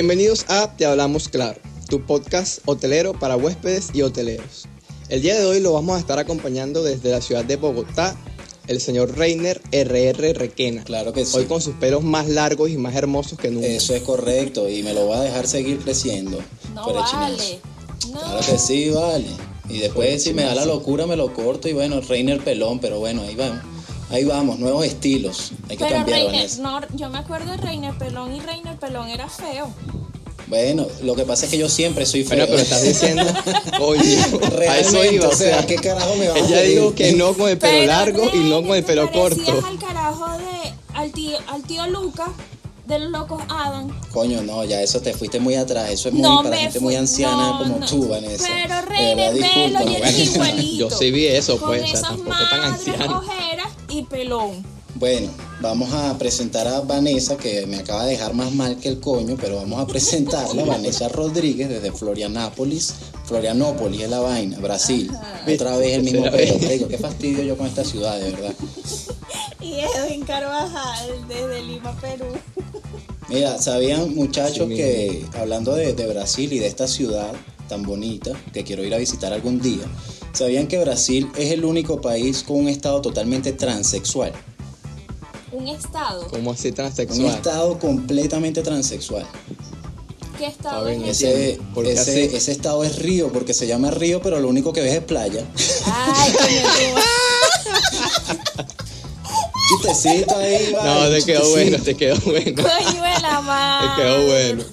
Bienvenidos a Te Hablamos Claro, tu podcast hotelero para huéspedes y hoteleros. El día de hoy lo vamos a estar acompañando desde la ciudad de Bogotá, el señor Reiner RR Requena. Claro que sí. Hoy con sus pelos más largos y más hermosos que nunca. Eso es correcto y me lo va a dejar seguir creciendo. No vale. chinazo. No. Claro que sí, vale. Y después si me da la locura me lo corto y bueno, Reiner pelón, pero bueno, ahí vamos. Ahí vamos, nuevos estilos. Hay que Pero cambiar, Reiner, Vanessa. no, yo me acuerdo de Reiner Pelón y Reiner Pelón era feo. Bueno, lo que pasa es que yo siempre soy feo. Bueno, pero estás diciendo, coño, a eso iba, o sea, ¿qué carajo me vas a Ella dijo que no con el pelo Pero largo y no con el te pelo parecías corto. al carajo de al tío, al tío Lucas de los locos Adam. Coño, no, ya eso te fuiste muy atrás. Eso es muy No para gente fui- muy anciana no, como no. tú, Vanessa. Pero Reiner, velo, y Vanessa. igualito. Yo sí vi eso, pues, o sea, esas tampoco tan anciano. Y pelón. Bueno, vamos a presentar a Vanessa, que me acaba de dejar más mal que el coño, pero vamos a presentarla, Vanessa Rodríguez, desde Florianápolis. Florianópolis es la vaina, Brasil. Otra vez el mismo pelo. Marico, qué fastidio yo con esta ciudad, de verdad. Y Edwin Carvajal desde Lima, Perú. Mira, ¿sabían muchachos Sí, que hablando de, de Brasil y de esta ciudad tan bonita que quiero ir a visitar algún día, ¿sabían que Brasil es el único país con un estado totalmente transexual? Un estado. Como así Un transexual. estado completamente transexual. ¿Qué estado ver, es ese? Ese, estado es río porque se llama río, pero lo único que ves es playa. Ay. Chistecito ahí, No, te quedó bueno, te quedó bueno. Coño de la Te madre. quedó bueno.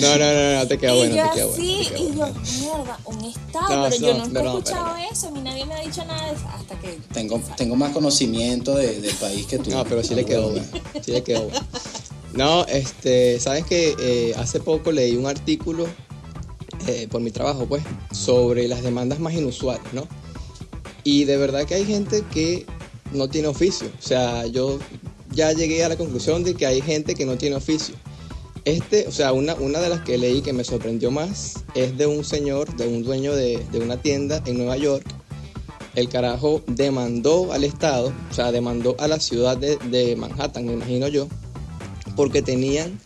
No, no, no, no, te quedó bueno, te quedó te quedó y bueno. yo, mierda, un estado, No, pero no, yo nunca he escuchado perdón. eso, a mí nadie me ha dicho nada de eso, hasta que... Tengo, tengo más conocimiento de- del país que tú. No, pero sí le quedó bueno. Sí le quedó bueno. No, este, sabes que eh, hace poco leí un artículo eh, por mi trabajo, pues, sobre las demandas más inusuales, ¿no? Y de verdad que hay gente que no tiene oficio. O sea, yo ya llegué a la conclusión de que hay gente que no tiene oficio. Este, o sea, una, una de las que leí que me sorprendió más es de un señor, de un dueño de, de una tienda en Nueva York. El carajo demandó al Estado, o sea, demandó a la ciudad de, de Manhattan, me imagino yo, porque tenían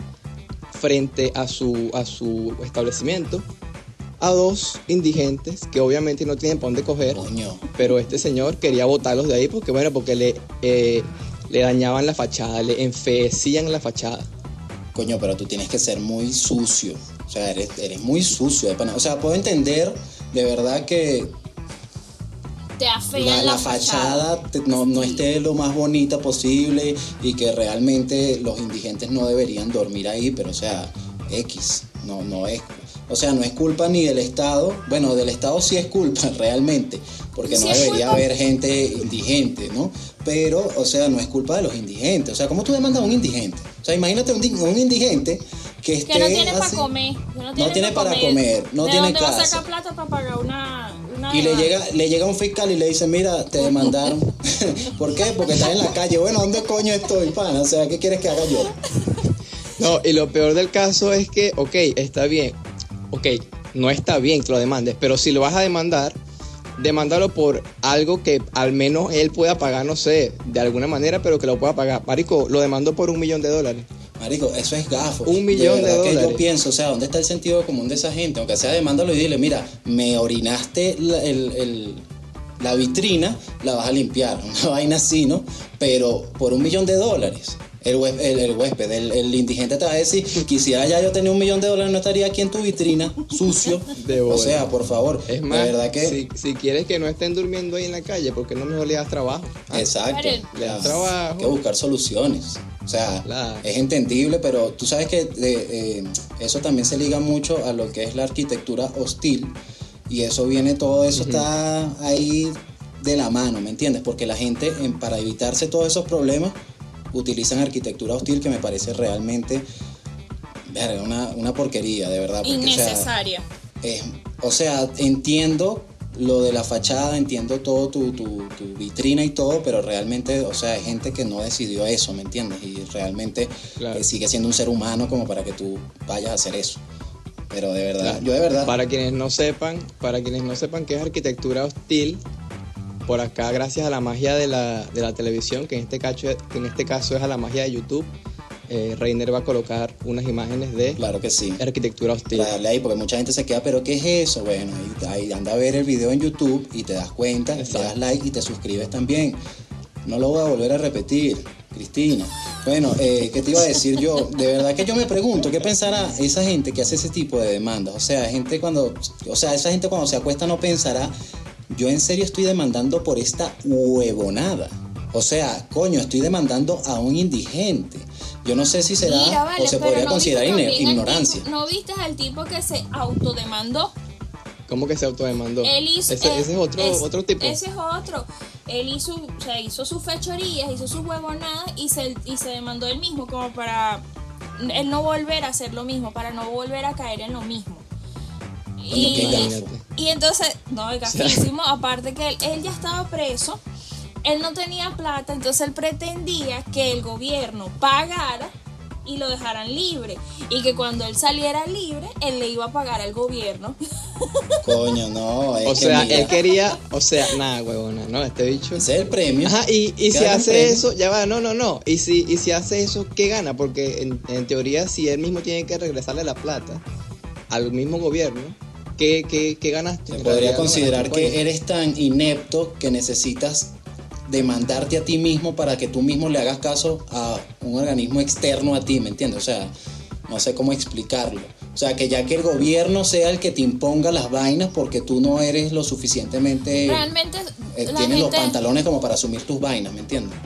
frente a su, a su establecimiento a dos indigentes que obviamente no tienen para dónde coger, Coño. pero este señor quería botarlos de ahí porque, bueno, porque le, eh, le dañaban la fachada, le enfeecían la fachada. Coño, pero tú tienes que ser muy sucio. O sea, eres, eres muy sucio. de pana. O sea, puedo entender de verdad que Te la, la la, fachada te- no, no esté lo más bonita posible y que realmente los indigentes no deberían dormir ahí, pero o sea, X, no, no es, o sea, no es culpa ni del Estado, bueno, del Estado sí es culpa realmente, porque Sí no debería haber gente indigente, ¿no? Pero, o sea, no es culpa de los indigentes, o sea, ¿cómo tú demandas a un indigente? O sea, imagínate un, di- un indigente que esté Que no tiene para comer. que no tiene, tiene pa' para comer, no ¿De tiene dónde va a casa. sacar plata para pagar una, una Y le llega, le llega un fiscal y le dice, mira, te demandaron. ¿Por qué? Porque estás en la calle. Bueno, ¿dónde coño estoy, pana? O sea, ¿qué quieres que haga yo? No, y lo peor del caso es que, ok, está bien, ok, no está bien que lo demandes, pero si lo vas a demandar, demándalo por algo que al menos él pueda pagar, no sé, de alguna manera, pero que lo pueda pagar. Marico, lo demandó por un millón de dólares. Marico, eso es gafo. Un millón de verdad que dólares. yo pienso, o sea, ¿dónde está el sentido común de esa gente? Aunque sea demándalo y dile, mira, me orinaste la, el- el- la vitrina, la vas a limpiar. Una vaina así, ¿no? Pero por un millón de dólares. El, hués- el, el huésped, el, el indigente te va a decir, quisiera ya yo tener un millón de dólares, no estaría aquí en tu vitrina, sucio. De o sea, por favor, Es más, de verdad que... si, si quieres que no estén durmiendo ahí en la calle, porque no mejor le das trabajo? Ah, Exacto. Pero- Le das trabajo. Hay que buscar soluciones. O sea, Claro. es entendible, pero tú sabes que de- eh, eso también se liga mucho a lo que es la arquitectura hostil. Y eso viene, todo eso está ahí de la mano, ¿me entiendes? Porque la gente, en- para evitarse todos esos problemas, utilizan arquitectura hostil que me parece realmente una, una porquería, de verdad. porque, o sea, Innecesaria. es- o sea, entiendo lo de la fachada, entiendo todo tu, tu, tu vitrina y todo, pero realmente, o sea, hay gente que no decidió eso, ¿me entiendes? Y realmente Claro. eh, sigue siendo un ser humano como para que tú vayas a hacer eso. Pero de verdad, Claro. yo de verdad, Para quienes no sepan, para quienes no sepan qué es arquitectura hostil, por acá gracias a la magia de la, de la televisión, que en, este caso, que en este caso es a la magia de YouTube, eh, Reiner va a colocar unas imágenes de Claro que sí. arquitectura hostil. Para darle ahí, porque mucha gente se queda, pero ¿qué es eso? Bueno, ahí, anda a ver el video en YouTube y te das cuenta, le Exacto. das like y te suscribes también. No lo voy a volver a repetir, Cristina. Bueno, eh, ¿qué te iba a decir yo? De verdad que yo me pregunto, ¿qué pensará esa gente que hace ese tipo de demandas? O sea, gente cuando, o sea, esa gente cuando se acuesta no pensará, yo en serio estoy demandando por esta huevonada. O sea, coño, estoy demandando a un indigente. Yo no sé si será Mira, vale, o se podría ¿no considerar ignorancia. tipo- ¿No viste al tipo que se autodemandó? ¿Cómo que se autodemandó? Él hizo, ese, eh, ese es otro, es- otro tipo. Ese es otro. Él hizo, o sea, hizo sus fechorías, hizo sus huevonadas y se, y se demandó él mismo como para él no volver a hacer lo mismo, para no volver a caer en lo mismo. Gafo. y entonces, no, es gafísimo, aparte que él, él ya estaba preso, él no tenía plata, entonces él pretendía que el gobierno pagara y lo dejaran libre. Y que cuando él saliera libre, él le iba a pagar al gobierno. Coño, no. Es o que sea, mira, él quería, o sea, nada, huevona, no, este bicho. Ese es el premio. Ajá, y, y si el hace premio. eso, ya va, no, no, no. Y si, y si hace eso, ¿qué gana? Porque en, en teoría, si él mismo tiene que regresarle la plata al mismo gobierno, ¿qué, qué, qué ganaste? Podría considerar ganaste, que eres tan inepto que necesitas demandarte a ti mismo para que tú mismo le hagas caso a un organismo externo a ti, ¿me entiendes? O sea, no sé cómo explicarlo. O sea, que ya que el gobierno sea el que te imponga las vainas porque tú no eres lo suficientemente... Realmente, eh, tienes los pantalones como para asumir tus vainas, ¿me entiendes?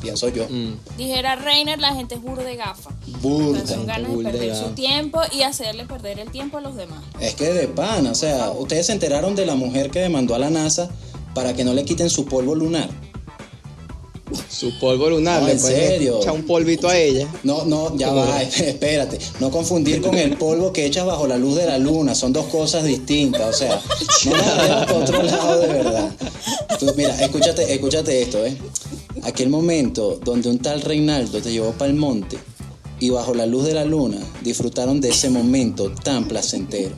Pienso yo. Mm. dijera Reiner, la gente es burda de gafa. Burda. Son ganas de burda de perder su tiempo y hacerle perder el tiempo a los demás. Es que de pana, o sea, ustedes se enteraron de la mujer que demandó a la NASA para que no le quiten su polvo lunar. Su polvo lunar, No, en serio. echar un polvito a ella. No, no, ya va, espérate. No confundir con el polvo que echas bajo la luz de la luna. Son dos cosas distintas. O sea, no para otro lado de verdad. Tú, mira, escúchate, escúchate esto, ¿eh? Aquel momento donde un tal Reinaldo te llevó para el monte y bajo la luz de la luna disfrutaron de ese momento tan placentero.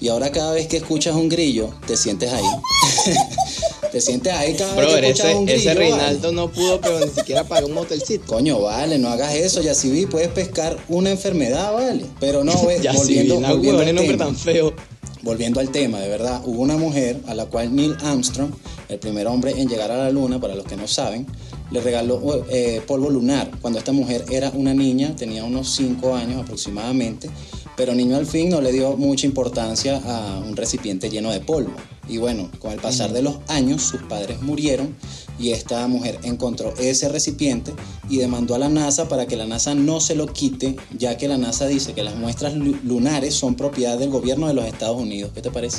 Y ahora cada vez que escuchas un grillo, te sientes ahí. te sientes ahí cada vez Brother, que escuchas ese, un grillo. ese ¿vale? Reinaldo no pudo, pero ni siquiera pagar un motelcito. Coño, vale, no hagas eso, ya si vi, puedes pescar una enfermedad, vale. Pero no, ve, ya volviendo, una volviendo, huevona, al nombre tema, tan feo. volviendo al tema, de verdad, hubo una mujer a la cual Neil Armstrong, el primer hombre en llegar a la luna, para los que no saben, le regaló eh, polvo lunar. Cuando esta mujer era una niña, tenía unos 5 años aproximadamente, pero niño al fin no le dio mucha importancia a un recipiente lleno de polvo. Y bueno, con el pasar de los años, sus padres murieron y esta mujer encontró ese recipiente y demandó a la NASA para que la NASA no se lo quite, ya que la NASA dice que las muestras lu- lunares son propiedad del gobierno de los Estados Unidos. ¿Qué te parece?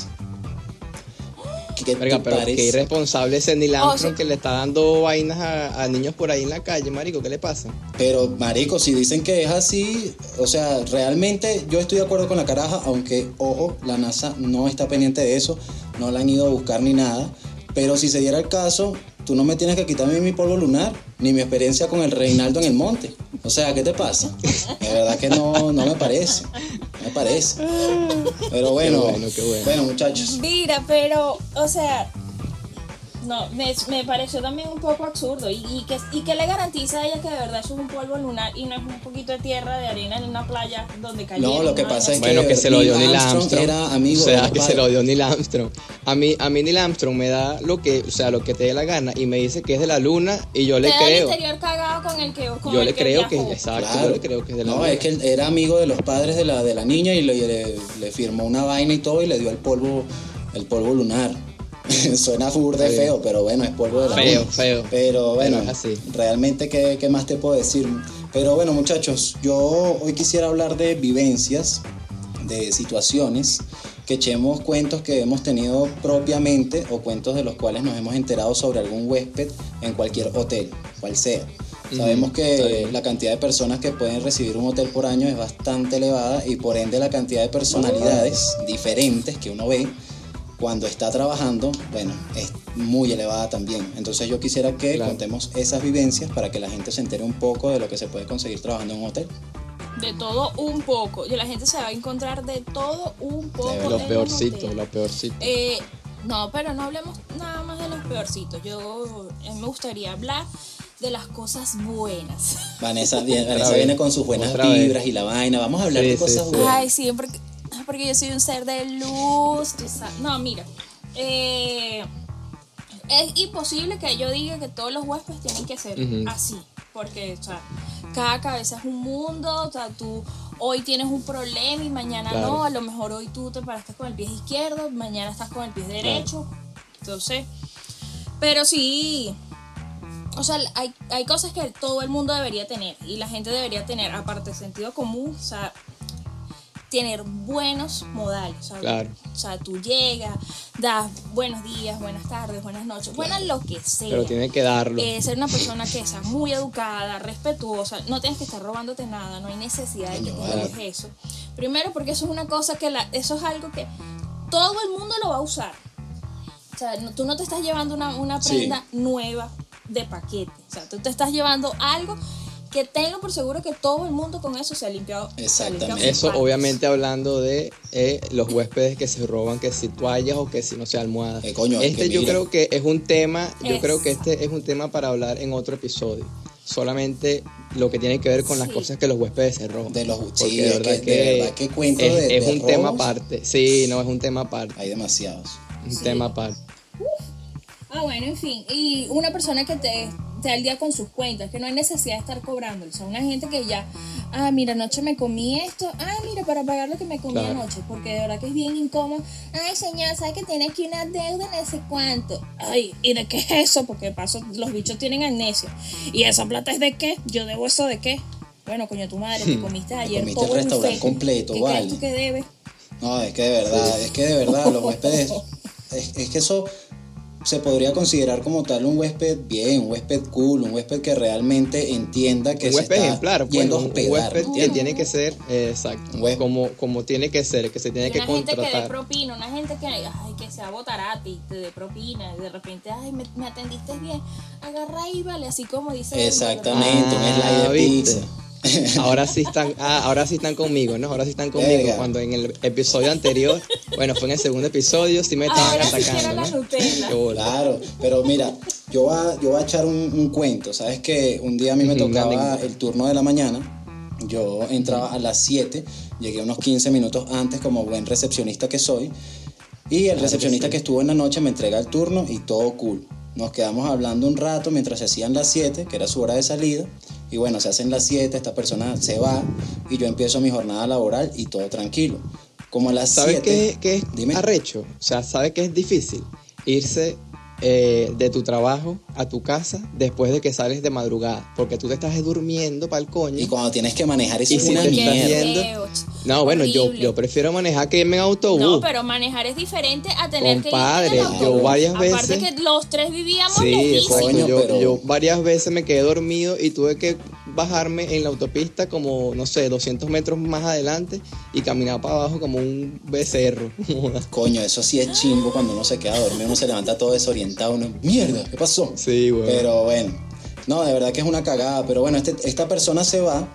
¿Qué Verga, te pero parece? qué irresponsable ese Neil Oh, Armstrong sí. que le está dando vainas a, a niños por ahí en la calle, marico, ¿qué le pasa? Pero, marico, si dicen que es así, o sea, realmente yo estoy de acuerdo con la caraja, aunque, ojo, la NASA no está pendiente de eso, no la han ido a buscar ni nada. Pero si se diera el caso, tú no me tienes que quitar a mí mi polvo lunar, ni mi experiencia con el Reinaldo en el monte. O sea, ¿qué te pasa? De verdad que no, no me parece. No me parece. Pero bueno, Qué bueno, qué bueno. muchachos. Mira, pero, o sea, no, me, me pareció también un poco absurdo. Y, y que, ¿Y que le garantiza a ella que de verdad eso es un polvo lunar y no es un poquito de tierra, de arena en una playa donde cayó? No, lo que pasa es Bueno, que que se lo dio Neil Armstrong Armstrong. era amigo o sea, que se lo dio Neil Armstrong. A mí, a mí Neil Armstrong me da lo que, o sea, lo que te dé la gana y me dice que es de la luna y yo le el creo. interior cagado con el que con Yo el le creo que, viajó. exacto, Claro. yo le creo que es de la no, luna. es que él era amigo de los padres de la, de la niña y le, le- le firmó una vaina y todo y le dio el polvo, el polvo lunar. Suena burda de Está bien. feo, pero bueno, es polvo de la Feo, feo. Pero bueno, Pero así. realmente, ¿qué, qué más te puedo decir? Pero bueno, muchachos, yo hoy quisiera hablar de vivencias, de situaciones, que echemos cuentos que hemos tenido propiamente o cuentos de los cuales nos hemos enterado sobre algún huésped en cualquier hotel, cual sea. Sabemos que bien. la cantidad de personas que pueden recibir un hotel por año es bastante elevada y por ende la cantidad de personalidades diferentes que uno ve cuando está trabajando, bueno, es muy elevada también. Entonces yo quisiera que Claro. contemos esas vivencias para que la gente se entere un poco de lo que se puede conseguir trabajando en un hotel. De todo un poco. Y la gente se va a encontrar de todo un poco. De Los peorcitos, hotel. los peorcitos. Eh, no, pero no hablemos nada más de los peorcitos. Yo eh, me gustaría hablar de las cosas buenas. Vanessa, Vanessa viene con sus buenas Otra vez. vibras y la vaina. Vamos a hablar Sí, de cosas sí. buenas. Ay, sí, porque, porque yo soy un ser de luz. tú sabes. No, mira. eh, es imposible que yo diga que todos los huéspedes tienen que ser así. Porque, o sea, cada cabeza es un mundo. O sea, tú hoy tienes un problema y mañana Claro. no. A lo mejor hoy tú te paraste con el pie izquierdo, mañana estás con el pie derecho. Entonces, pero sí. O sea, hay, hay cosas que todo el mundo debería tener y la gente debería tener, aparte sentido común, o sea, tener buenos modales. O sea, Claro. o sea, tú llegas, das buenos días, buenas tardes, buenas noches, buenas lo que sea. Pero tiene que darlo. Eh, ser una persona que sea muy educada, respetuosa, no tienes que estar robándote nada, no hay necesidad de que vale. hagas eso. Primero porque eso es una cosa que la, eso es algo que todo el mundo lo va a usar. O sea, no- tú no te estás llevando una, una Sí. prenda nueva de paquete. O sea, tú te estás llevando algo que tenlo por seguro que todo el mundo con eso se ha limpiado. se ha limpiado Exactamente. Eso obviamente hablando de eh, los huéspedes que se roban, que si toallas o que si no sé almohadas. Eh, coño, este que yo mira. creo que es un tema, yo Es- creo que este es un tema para hablar en otro episodio. Solamente lo que tiene que ver con las Sí. cosas que los huéspedes se roban. De los- Porque sí, que- de verdad que cuento es, de- es de un tema aparte. Sí, no, es un tema aparte. Hay demasiados. Un Sí. tema aparte. Ah, bueno, en fin. Y una persona que te, te al día con sus cuentas, que no hay necesidad de estar cobrando. O sea, una gente que ya, ah, mira, anoche me comí esto. Ah, mira, para pagar lo que me comí Claro. anoche. Porque de verdad que es bien incómodo. Ay, señor, ¿sabe que tiene aquí una deuda de no sé cuánto? Ay, ¿y de qué es eso? Porque de paso los bichos tienen amnesia. ¿Y esa plata es de qué? ¿Yo debo eso de qué? Bueno, coño, tu madre, te comiste ayer comiste el restaurante buffet. completo, ¿Qué vale. crees tú que debes? No, es que de verdad, es que de verdad los huéspedes, es, es que eso se podría considerar como tal un huésped bien, un huésped cool, un huésped que realmente entienda que un se huésped está ejemplar, pues, yendo a un, un hospedar, huésped que tiene que ser, eh, exacto, Un huésped. como, como tiene que ser, que se tiene que una gente que dé contratar. propina, una gente que, ay, que sea botarati, te dé propina, y de repente, ay, me, me atendiste bien, agarra ahí, vale, así como dice. Exactamente, un slide de Ah, pizza. Ahora sí están, ah, ahora sí están conmigo, ¿no? Ahora sí están conmigo. Verga. Cuando en el episodio anterior, bueno, fue en el segundo episodio, sí me estaban Ahora sí atacando, la ¿no? Claro, pero mira, yo voy a, yo voy a echar un, un cuento. Sabes que un día a mí me tocaba el turno de la mañana. Yo entraba a las 7, llegué unos 15 minutos antes como buen recepcionista que soy. Y el que recepcionista sí. que estuvo en la noche me entrega el turno y todo cool. Nos quedamos hablando un rato mientras se hacían las 7, que era su hora de salida. Y bueno, se hacen las 7, esta persona se va y yo empiezo mi jornada laboral y todo tranquilo. Como a las ¿Sabes 7. qué, qué es Dime. arrecho? O sea, ¿sabes qué es difícil? Irse eh, de tu trabajo a tu casa después de que sales de madrugada. Porque tú te estás durmiendo para el coño. Y cuando tienes que manejar eso Y es si una te mierda. No, bueno, yo, yo prefiero manejar que irme en autobús. No, pero manejar es diferente a tener Compadre, que ir en el yo autobús. varias Aparte veces- que los tres vivíamos Sí. Coño, yo, pero- yo varias veces me quedé dormido y tuve que bajarme en la autopista como, no sé, 200 metros más adelante y caminar para abajo como un becerro. Coño, eso sí es chimbo cuando uno se queda dormido, uno se levanta todo desorientado, uno, mierda, ¿qué pasó? sí, güey. Pero bueno, no, de verdad que es una cagada, pero bueno, este- esta persona se va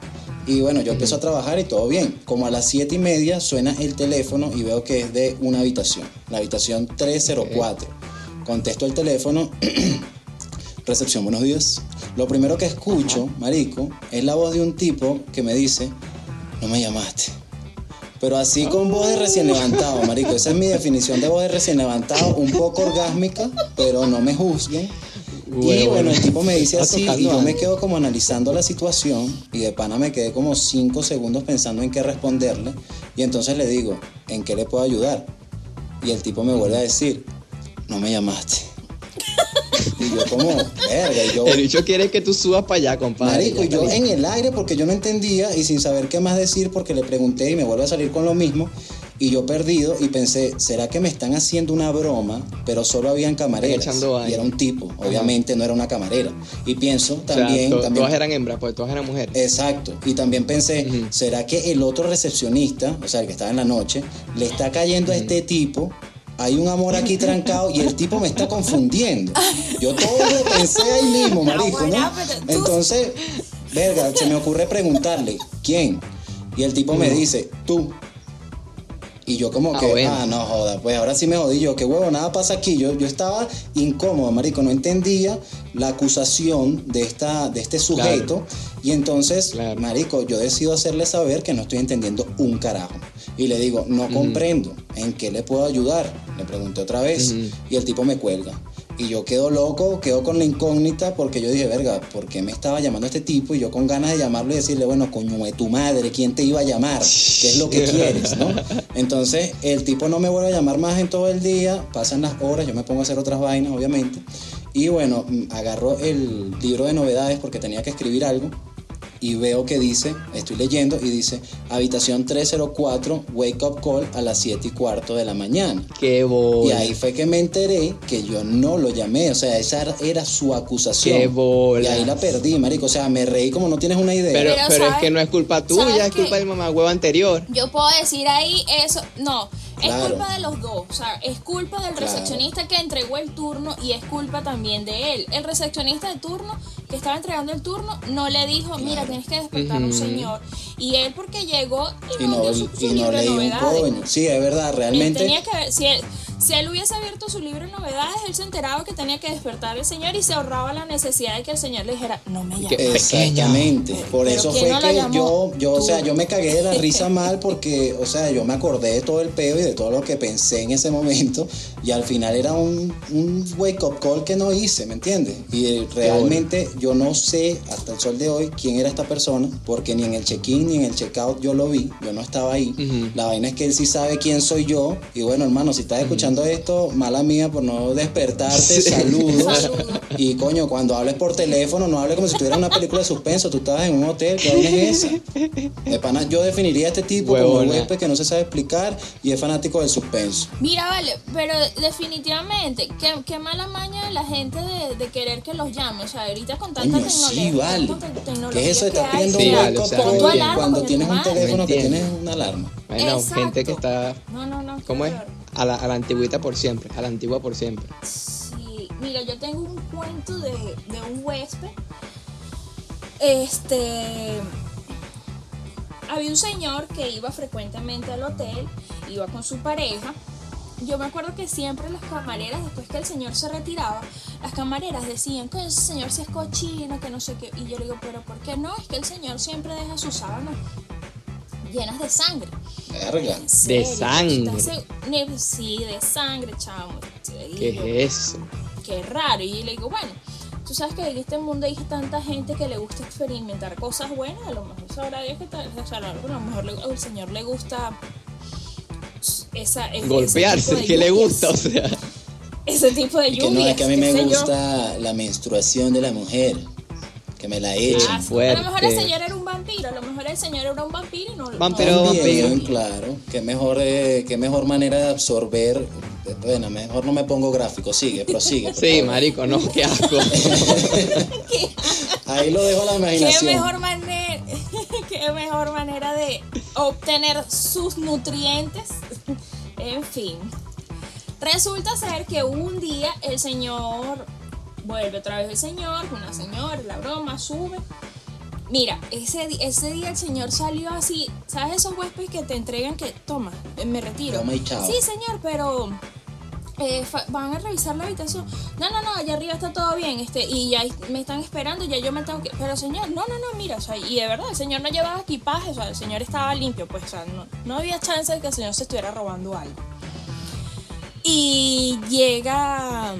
y bueno, yo empiezo a trabajar y todo bien. Como a las siete y media suena el teléfono y veo que es de una habitación, la habitación 304. Contesto el teléfono, recepción, buenos días. Lo primero que escucho, marico, es la voz de un tipo que me dice, no me llamaste. Pero así con voz de recién levantado, marico. Esa es mi definición de voz de recién levantado, un poco orgásmica, pero no me juzguen. y Bueno, el tipo me dice así y yo me quedo como analizando la situación y de pana me quedé como cinco segundos pensando en qué responderle y entonces le digo, ¿en qué le puedo ayudar? Y el tipo me vuelve a decir, no me llamaste. Y yo como, verga, y yo... El bicho quiere que tú subas para allá, compadre. Marico, y yo en el aire porque yo no entendía y sin saber qué más decir porque le pregunté y me vuelve a salir con lo mismo y yo perdido y pensé, ¿será que me están haciendo una broma? Pero solo habían camareras y era un tipo, obviamente no era una camarera. Y pienso O sea, también, to- también todas eran hembras, pues todas eran mujeres. Exacto. Y también pensé. ¿será que el otro recepcionista, o sea, el que estaba en la noche, le está cayendo a este tipo? Hay un amor aquí trancado y el tipo me está confundiendo. Yo todo lo pensé ahí mismo, marico, ¿no? Entonces, verga, se me ocurre preguntarle, ¿quién? Y el tipo me dice, tú. Y yo como Ah, que, bueno. ah, no joda, pues ahora sí me jodí yo, qué huevo, nada pasa aquí. Yo, yo estaba incómodo, marico, no entendía la acusación de, esta, de este sujeto. Y entonces, Claro. marico, yo decido hacerle saber que no estoy entendiendo un carajo. Y le digo, no comprendo, ¿en qué le puedo ayudar? Le pregunté otra vez y el tipo me cuelga. Y yo quedo loco, quedo con la incógnita porque yo dije, verga, ¿por qué me estaba llamando este tipo? Y yo con ganas de llamarlo y decirle, bueno, coño de tu madre, ¿quién te iba a llamar? ¿Qué es lo que quieres, no? Entonces, el tipo no me vuelve a llamar más en todo el día, pasan las horas, yo me pongo a hacer otras vainas, obviamente. Y bueno, agarro el libro de novedades porque tenía que escribir algo y veo que dice, estoy leyendo y dice, habitación 304, wake up call a las 7 y cuarto de la mañana. Qué bola. Y ahí fue que me enteré que yo no lo llamé, o sea, esa era- su acusación. Qué bola. Y ahí la perdí, marico, o sea, me reí como no tienes una idea. Pero, Pero pero es ¿sabes- que no es culpa tuya, es culpa del mamá huevo anterior. Yo puedo decir ahí eso, no, es culpa de los dos, o sea, es culpa del Claro. recepcionista que entregó el turno y es culpa también de él. El recepcionista de turno que estaba entregando el turno no le dijo, mira, tienes que despertar a un señor. Y él porque llegó y, y no, dio su, su y no libro de leí un novedades. coño. Sí, es verdad, Él realmente. tenía que ver, si él, si él hubiese abierto su libro de novedades, él se enteraba que tenía que despertar al señor y se ahorraba la necesidad de que el señor le dijera, no me llames. Exactamente, por Pero eso ¿quién fue no que yo, yo, o sea, yo me cagué de la risa mal porque, o sea, yo me acordé de todo el peo y de todo lo que pensé en ese momento y al final era un, un wake up call que no hice, ¿me entiendes? Y eh, realmente yo no sé hasta el sol de hoy quién era esta persona porque ni en el check-in ni en el check-out yo lo vi, yo no estaba ahí. Ujú. La vaina es que él sí sabe quién soy yo y bueno, hermano, si estás escuchando esto, mala mía por no despertarte, saludos. Saludos. Y coño, cuando hables por teléfono, no hables como si estuviera en una película de suspenso. Tú estabas en un hotel, ¿qué vaina es esa? De pana, yo definiría a este tipo como un Huevona. huésped que no se sabe explicar y es fanático del suspenso. Mira, vale, pero definitivamente, qué, qué mala maña de la gente de, de querer que los llame. O sea, ahorita con tanta Coño, tecnología. sí, vale. tecnología ¿Qué es eso hay, pidiendo Sí, un vale, o sea, cuando tienes un teléfono que tienes una alarma? Bueno, Exacto. gente que está, No, no, no. ¿cómo es? horror. A la, a la antigüita por siempre, a la antigua por siempre. Sí, mira, yo tengo un cuento de, de un huésped. Este. Había un señor que iba frecuentemente al hotel, iba con su pareja. Yo me acuerdo que siempre las camareras, después que el señor se retiraba, las camareras decían que ese señor se es cochino, que no sé qué. Y yo le digo, pero ¿por qué no? Es que el señor siempre deja sus sábanas llenas de sangre. Verga. ¿En serio? sangre. ¿Estás seg- ne- Sí, de sangre, chamo. Y ¿Qué yo, es eso? qué raro. Y le digo, bueno, tú sabes que en este mundo hay tanta gente que le gusta experimentar cosas buenas. A lo mejor sabrá Dios que tal, o sea, a lo mejor le- al señor le gusta esa, ese- ese Golpearse, de que le lluvias. gusta, o sea. Ese tipo de Y que lluvias. no, es que a mí me sé yo. gusta la menstruación de la mujer. Que me la echen. Ah, sí. A fuerte. lo mejor el señor era un el señor era un vampiro y no Vampiro, no- vampiro. claro. Qué mejor, eh, qué mejor manera de absorber. Bueno, mejor no me pongo gráfico. Sigue, prosigue. Sí, favor. marico, no, qué asco. Ahí lo dejo a la ¿Qué imaginación. mejor, manera, qué mejor manera de obtener sus nutrientes. en fin. Resulta ser que un día el señor, vuelve otra vez el señor, una señora, la broma, sube. Mira, ese, ese día el señor salió así, ¿sabes esos huéspedes que te entregan que, toma, eh, me retiro? Toma y chao. Sí, señor, pero eh, van a revisar la habitación. No, no, no, allá arriba está todo bien, este, y ya me están esperando, ya yo me tengo que. Pero señor, no, no, no, mira, o sea, y de verdad, el señor no llevaba equipaje, o sea, el señor estaba limpio, pues, o sea, no, no había chance de que el señor se estuviera robando algo. Y llega.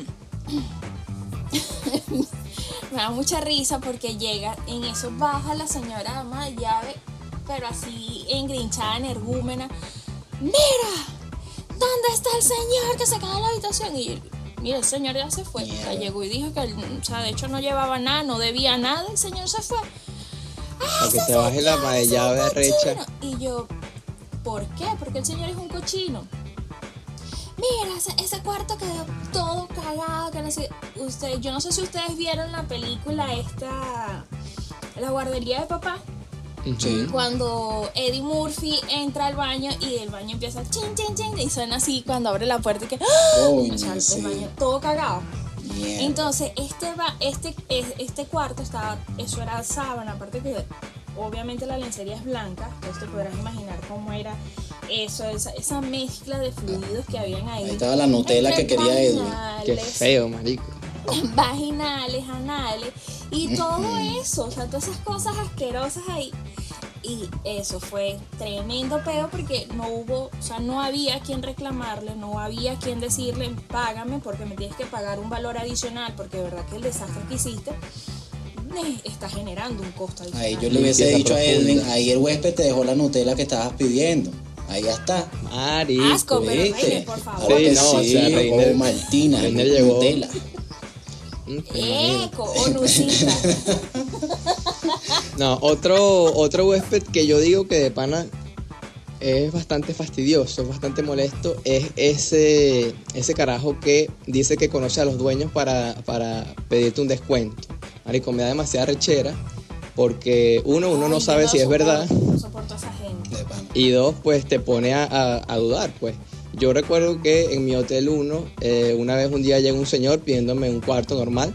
me da mucha risa porque llega, en eso baja la señora ama de llave, pero así engrinchada, energúmena. ¡Mira! ¿Dónde está el señor que se quedó en la habitación? Y mira, el señor ya se fue. O sea, Mierda. llegó y dijo que, o sea, de hecho no llevaba nada, no debía nada, el señor se fue. Para que te baje la madre ¡Ese llave cochino! recha. Y yo, ¿por qué? Porque el señor es un cochino. Mira, ese, ese cuarto quedó todo cagado, que no sé. Usted, yo no sé si ustedes vieron la película esta, La guardería de papá, Sí. cuando Eddie Murphy entra al baño y el baño empieza chin, chin, chin, y suena así cuando abre la puerta y que. ¡ah! El baño todo cagado. Entonces, este, va, este, es- este cuarto estaba, eso era sábana, aparte que obviamente la lencería es blanca, entonces te podrás imaginar cómo era eso, esa, esa mezcla de fluidos que habían ahí. Ahí estaba la Nutella que quería Edwin. Qué vaginales, feo, marico. vaginales, anales y todo eso, o sea, todas esas cosas asquerosas ahí. Y eso fue tremendo peo porque no hubo, o sea, no había quien reclamarle, no había quien decirle, págame porque me tienes que pagar un valor adicional, porque de verdad que el desastre que hiciste eh, está generando un costo adicional. Ahí yo le hubiese dicho a profunda. Edwin, ahí el huésped te dejó la Nutella que estabas pidiendo. Ahí está. Marico. Asco, pero ¿Viste? Reiner, por favor. Claro Sí, que no, o sea, Reiner- o Martina, Reiner llegó- Nutella. Mm. Eco, o Nusita. No, otro, otro huésped que yo digo que de pana es bastante fastidioso, es bastante molesto, es ese, ese carajo que dice que conoce a los dueños para, para pedirte un descuento. Marico, me da demasiada rechera porque uno, uno no Ay, sabe si es soporto, verdad No soporto a esa. Y dos, pues te pone a, a- dudar, pues. Yo recuerdo que en mi hotel 1, una vez un día llega un señor pidiéndome un cuarto normal,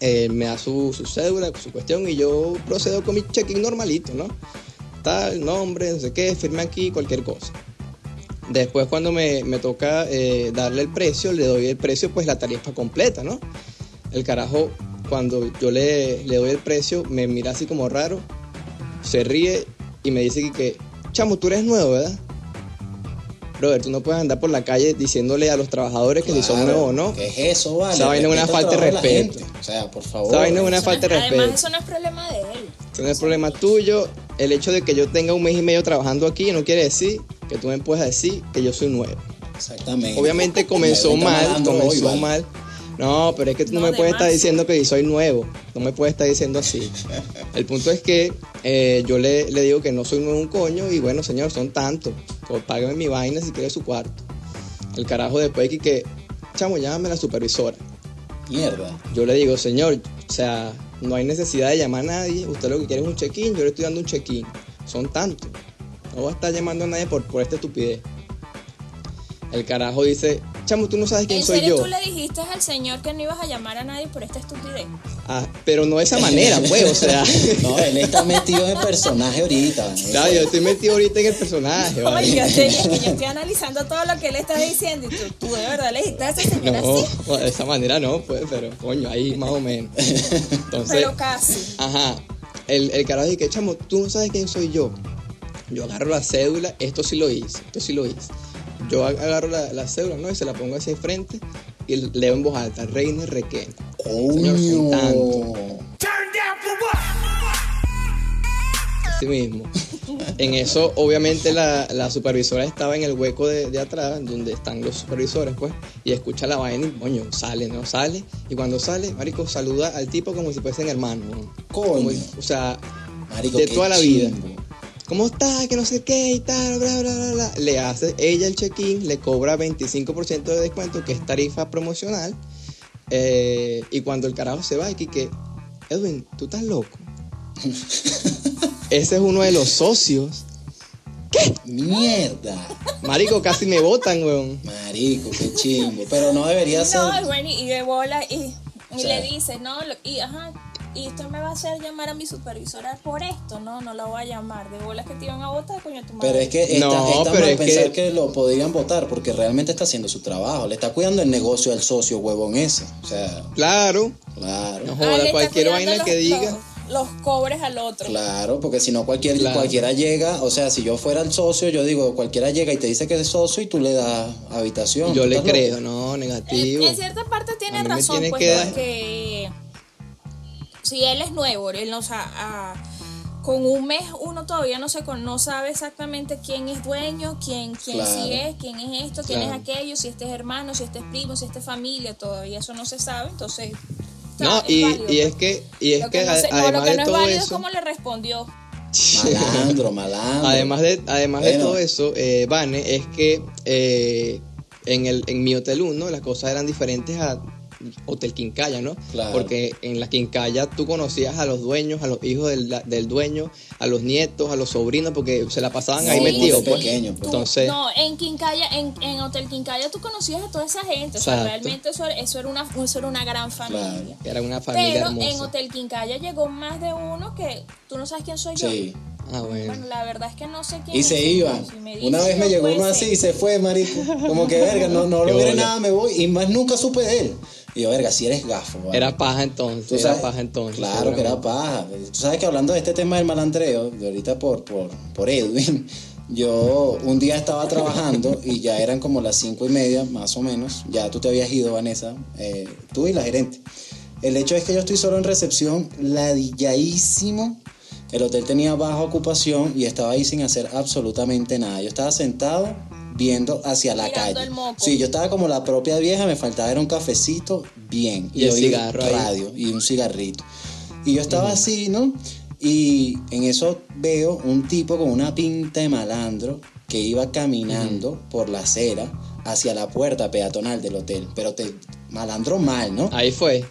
eh, me da su, su cédula, su cuestión, y yo procedo con mi check-in normalito, ¿no? Tal, nombre, no sé qué, firme aquí, cualquier cosa. Después cuando me, me toca eh, darle el precio, le doy el precio, pues la tarifa completa, ¿no? El carajo, cuando yo le, le doy el precio, me mira así como raro, se ríe y me dice que, chamo, tú eres nuevo, ¿verdad? Brother, tú no puedes andar por la calle diciéndole a los trabajadores que si son Claro, nuevos o no. ¿Qué es eso, vale? Esa vaina es una falta de respeto. O sea, por favor. Esa vaina es una falta de es- Además, respeto. eso no es problema de él. Eso no es problema tuyo. El hecho de que yo tenga un mes y medio trabajando aquí no quiere decir que tú me puedas decir que yo soy nuevo. Exactamente. Obviamente comenzó mal, hoy, comenzó vale. mal. No, pero es que tú no, No, me de puedes estar diciendo que soy nuevo. No me puedes estar diciendo así. El punto es que eh, yo le, le digo que no soy nuevo un coño y bueno, señor, son tantos. Pues págame mi vaina si quiere su cuarto. El carajo después que, que chamo, llámame a la supervisora. Mierda. Yo le digo, señor, o sea, no hay necesidad de llamar a nadie. Usted lo que quiere es un check-in, yo le estoy dando un check-in. Son tantos. No voy a estar llamando a nadie por, por esta estupidez. El carajo dice, chamo, tú no sabes quién ¿En soy serio yo. tú le dijiste al señor que no ibas a llamar a nadie por esta estupidez? Ah, pero no de esa manera, pues, o sea. No, él está metido en personaje ahorita. Claro, yo estoy metido ahorita en el personaje, Oye, ¿vale? yo estoy, es que yo estoy analizando todo lo que él está diciendo y tú, tú de verdad le dijiste a ese señor así, No, de esa manera no, pues, pero coño, ahí más o menos. Entonces, pero casi. Ajá. El, el carajo dice que, chamo, tú no sabes quién soy yo. Yo agarro la cédula, esto sí lo hice, esto sí lo hice. Yo ag- agarro la, la cédula, ¿no? Y se la pongo hacia enfrente y leo en voz alta, Reina Requén. Señor, son Coño. Así mismo. En eso, obviamente, la, la supervisora estaba en el hueco de, de atrás, donde están los supervisores, pues, y escucha la vaina y, coño, sale, ¿no? Sale. Y cuando sale, Marico, saluda al tipo como si fuesen hermanos. ¿no? Como- Coño. o sea, Marico, de toda la vida. ¿Cómo está? Que no sé qué y tal, bla, bla, bla, bla. Le hace ella el check-in, le cobra 25% de descuento, que es tarifa promocional. eh, y cuando el carajo se va, y que, Edwin, tú estás loco. Ese es uno de los socios. Mierda. Marico, casi me botan, weón. Marico, qué chimbo. Pero no debería ser. No, y bueno, y de bola, y, y O sea- le dice, no, lo- y ajá, y usted me va a hacer llamar a mi supervisora por esto, no, no la voy a llamar, de bolas que te iban a votar, coño, tu madre. Pero es que está, No, está pero mal es pensar que- que... lo podrían votar porque realmente está haciendo su trabajo. Le está cuidando el negocio al socio huevón ese. O sea, Claro. claro. No Ah, joda, cualquier vaina que diga. Los, los cobres al otro. Claro, porque si no cualquier, Claro. cualquiera llega, o sea, si yo fuera el socio, yo digo, cualquiera llega y te dice que es socio y tú le das habitación. Yo ¿Tú le creo, loco? no, negativo. en cierta parte tiene razón, pues, que porque si él es nuevo, él no, o sea, ah, con un mes uno todavía no se con- no sabe exactamente quién es dueño, quién, quién Claro. sí es, quién es esto, quién Claro. es aquello, si este es hermano, si este es primo, si este es familia, todavía eso no se sabe, entonces No, y, válido, y es pues. que, y es Lo que, no además lo que de no es todo válido es eso. cómo le respondió. Malandro, malandro. Además de, además de todo eso, eh, Vane, es que eh, en, el, en mi Hotel 1 las cosas eran diferentes a Hotel Quincaya, ¿no? Claro. Porque en la Quincaya tú conocías a los dueños, a los hijos del, del dueño, a los nietos, a los sobrinos, porque se la pasaban ahí metidos. Pues. pequeño, pues. Entonces, No, en Quincaya, en, en Hotel Quincaya tú conocías a toda esa gente. O sea, Exacto. realmente eso, eso, era una, eso era una gran familia. era una familia Pero hermosa. en Hotel Quincaya llegó más de uno que tú no sabes quién soy yo. Sí. Ah, bueno. Bueno, la verdad es que no sé quién Y se iba. si Una vez me llegó puede uno ser. así y se fue, marico. Como que, verga, no, no Qué logré nada, me voy. Y más nunca supe de él. Y yo, verga, si eres gafo. vale. Era paja entonces. Tú era sabes- paja entonces. Claro que era paja. Tú sabes que hablando de este tema del malandreo, de ahorita por, por, por Edwin, yo un día estaba trabajando y ya eran como las cinco y media, más o menos. Ya tú te habías ido, Vanessa, eh, tú y la gerente. El hecho es que yo estoy solo en recepción, ladilladísimo. El hotel tenía baja ocupación y estaba ahí sin hacer absolutamente nada. Yo estaba sentado viendo hacia la Mirando calle. el. Sí, yo estaba como la propia vieja, me faltaba era un cafecito, bien. Y el oír cigarro ahí. radio y un cigarrito. Y yo estaba así, ¿no? Y en eso veo un tipo con una pinta de malandro que iba caminando por la acera hacia la puerta peatonal del hotel. Pero te malandro mal, ¿no? Ahí fue.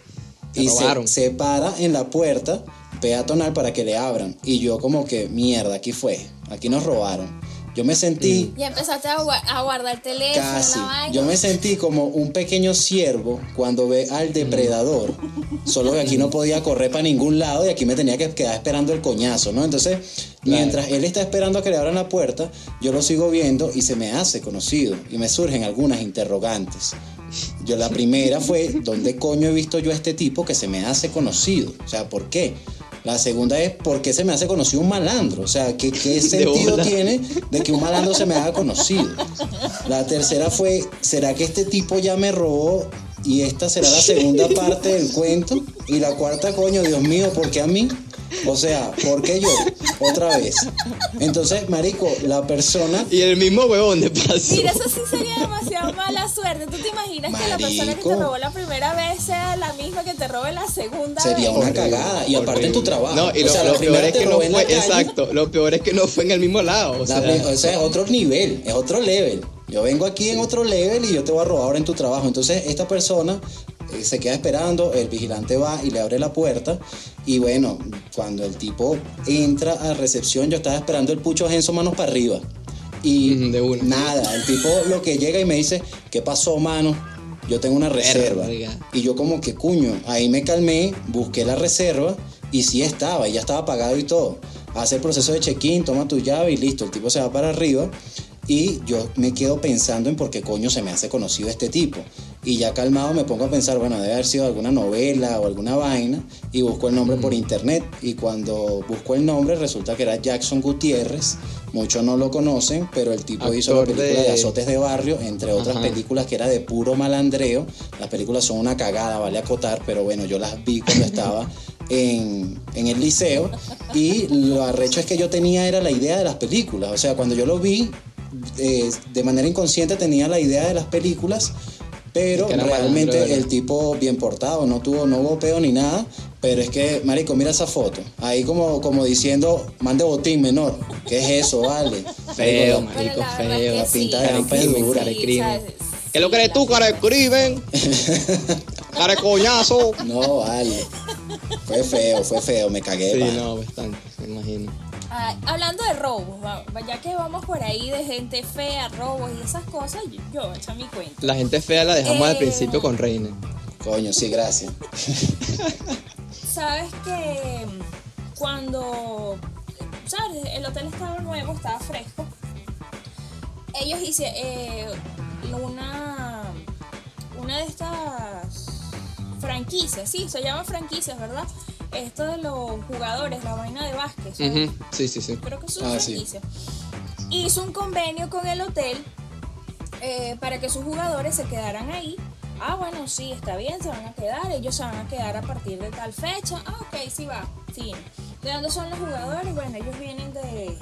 Te y se, robaron. se para en la puerta peatonal para que le abran. Y yo como que, mierda, aquí fue. Aquí nos robaron. Yo me sentí Y empezaste a, gua- a guardar el teléfono, Casi. la vaina. Yo me sentí como un pequeño ciervo cuando ve al depredador. Solo que aquí no podía correr para ningún lado y aquí me tenía que quedar esperando el coñazo, ¿no? Entonces, mientras él está esperando a que le abran la puerta, yo lo sigo viendo y se me hace conocido y me surgen algunas interrogantes. Yo la primera fue, ¿dónde coño he visto yo a este tipo que se me hace conocido? O sea, ¿por qué? La segunda es, ¿por qué se me hace conocido un malandro? O sea, ¿qué, qué sentido tiene de que un malandro se me haga conocido? La tercera fue, ¿será que este tipo ya me robó y esta será la segunda parte del cuento? Y la cuarta, coño, Dios mío, ¿por qué a mí? O sea, ¿por qué yo? Otra vez. Entonces, marico, la persona... Y el mismo huevón de paso. Mira, eso sí sería demasiado mala suerte. ¿Tú te imaginas que la persona que te robó la primera vez sea la misma que te robe la segunda Sería vez? una cagada. Y aparte en tu trabajo. No, y O lo, sea, lo peor es que no fue, calle. exacto, lo peor es que no fue en el mismo lado. O La sea, o sea, es otro nivel, es otro level. Yo vengo aquí en otro level y yo te voy a robar ahora en tu trabajo. Entonces, esta persona se queda esperando, el vigilante va y le abre la puerta. Y bueno, cuando el tipo entra a recepción, yo estaba esperando el pucho Genso manos para arriba. Y de una. nada, el tipo lo que llega y me dice, ¿qué pasó, mano? Yo tengo una reserva. Verga. Y yo como que, cuño, ahí me calmé, busqué la reserva y sí estaba, ya estaba pagado y todo. Hace el proceso de check-in, toma tu llave y listo, el tipo se va para arriba y yo me quedo pensando en por qué coño se me hace conocido este tipo. Y ya calmado me pongo a pensar, bueno, debe haber sido alguna novela o alguna vaina y busco el nombre por internet y cuando busco el nombre resulta que era Jackson Gutiérrez. Muchos no lo conocen, pero el tipo hizo la película de, de- Azotes de Barrio, entre otras Ajá. películas que era de puro malandreo. Las películas son una cagada, vale acotar, pero bueno, yo las vi cuando estaba en, en el liceo y lo arrecho es que yo tenía era la idea de las películas. O sea, cuando yo lo vi, eh, de manera inconsciente tenía la idea de las películas, pero realmente el tipo bien portado, no tuvo, no hubo peo ni nada. Pero es que, marico, mira esa foto. Ahí como, como diciendo, mande botín menor. ¿Qué es eso, vale? Feo, Marico, Bueno, la feo. que la pinta de Cara de Ampa es crimen, dura. cara de Sí, crimen. ¿sabes? ¿Qué es lo que eres Sí, tú, cara de crimen? cara de coñazo. No, vale. Fue feo, fue feo, me cagué. Sí, no, bastante, me imagino. Ah, hablando de robos, ya que vamos por ahí de gente fea, robos y esas cosas, yo, yo voy a echar mi cuenta. La gente fea la dejamos al Eh. principio con Reina. Coño, sí, gracias. Sabes que cuando, ¿sabes? El hotel estaba nuevo, estaba fresco. Ellos hicieron una, una de estas franquicias, sí, se llama franquicias, ¿verdad? Esto de los jugadores, la vaina de básquet. Sí, sí, sí. creo que es una Ah, sí. franquicia. Hizo un convenio con el hotel eh, para que sus jugadores se quedaran ahí. Ah, bueno, sí, está bien, se van a quedar. Ellos se van a quedar a partir de tal fecha. Ah, ok, sí va. Sí. ¿De dónde son los jugadores? Bueno, ellos vienen de.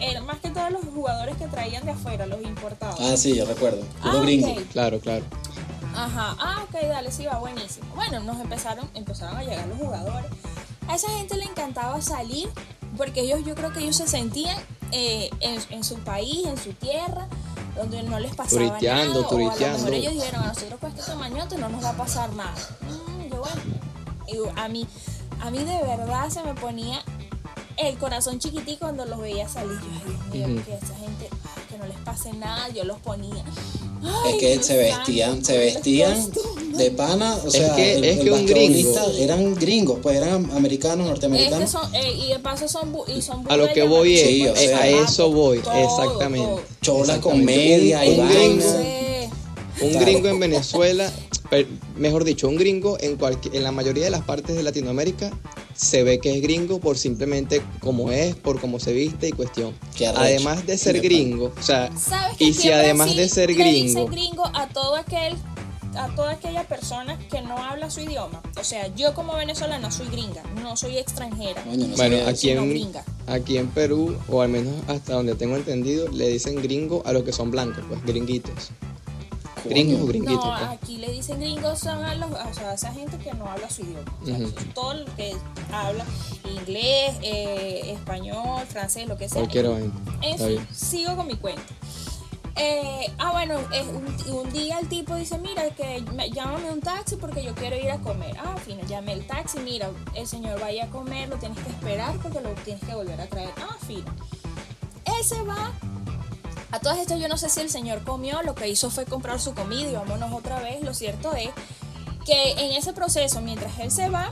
eh, más que todos los jugadores que traían de afuera, los importados. Ah, sí, yo recuerdo. Ah, gringo. ok. Claro, claro. Ajá, ah, ok, dale, sí, va buenísimo. Bueno, nos empezaron, empezaron a llegar los jugadores. A esa gente le encantaba salir porque ellos, yo creo que ellos se sentían eh, en, en su país, en su tierra, donde no les pasaba nada. O a lo mejor ellos dijeron, a nosotros con este tamañote no nos va a pasar nada. Mm, yo bueno. Y a mí, a mí de verdad se me ponía el corazón chiquitico cuando los veía salir. Yo, ay, Dios mío, Ujú. que esa gente, que no les pase nada, yo los ponía. Es que se vestían, se vestían de pana, o sea, que- el, es el un gringo- eran gringos, pues eran americanos, Es que norteamericanos. son, eh, y de paso son, bu- y son A lo que voy es, Sí, o sea, a eso voy, todo, exactamente. Chola con Exactamente. media y vaina. Un Claro. gringo en Venezuela, mejor dicho, un gringo en, cualquier, en la mayoría de las partes de Latinoamérica se ve que es gringo por simplemente cómo es, por cómo se viste y cuestión. Además de ser gringo, o sea, ¿Sabes que y si además de ser gringo, gringo a todo aquel a toda aquella persona que no habla su idioma. O sea, yo como venezolana soy gringa, no soy extranjera. No bueno, aquí en, gringa. aquí en Perú, o al menos hasta donde tengo entendido, le dicen gringo a los que son blancos, pues gringuitos. Coño. Gringos o gringuitos. No, pues. aquí le dicen gringos son a, los, o sea, a esa gente que no habla su idioma. O sea, eso es todo lo que habla inglés, eh, español, francés, lo que sea. Cualquier. En fin, sigo con mi cuento. Eh, ah, bueno, es un, un día el tipo dice, mira, que me- llámame un taxi porque yo quiero ir a comer. Ah, fino, llamé el taxi, mira, el señor vaya a comer, lo tienes que esperar porque lo tienes que volver a traer. Ah, fino. Él se va. A todas estas yo no sé si el señor comió, lo que hizo fue comprar su comida y vámonos otra vez. Lo cierto es que en ese proceso, mientras él se va,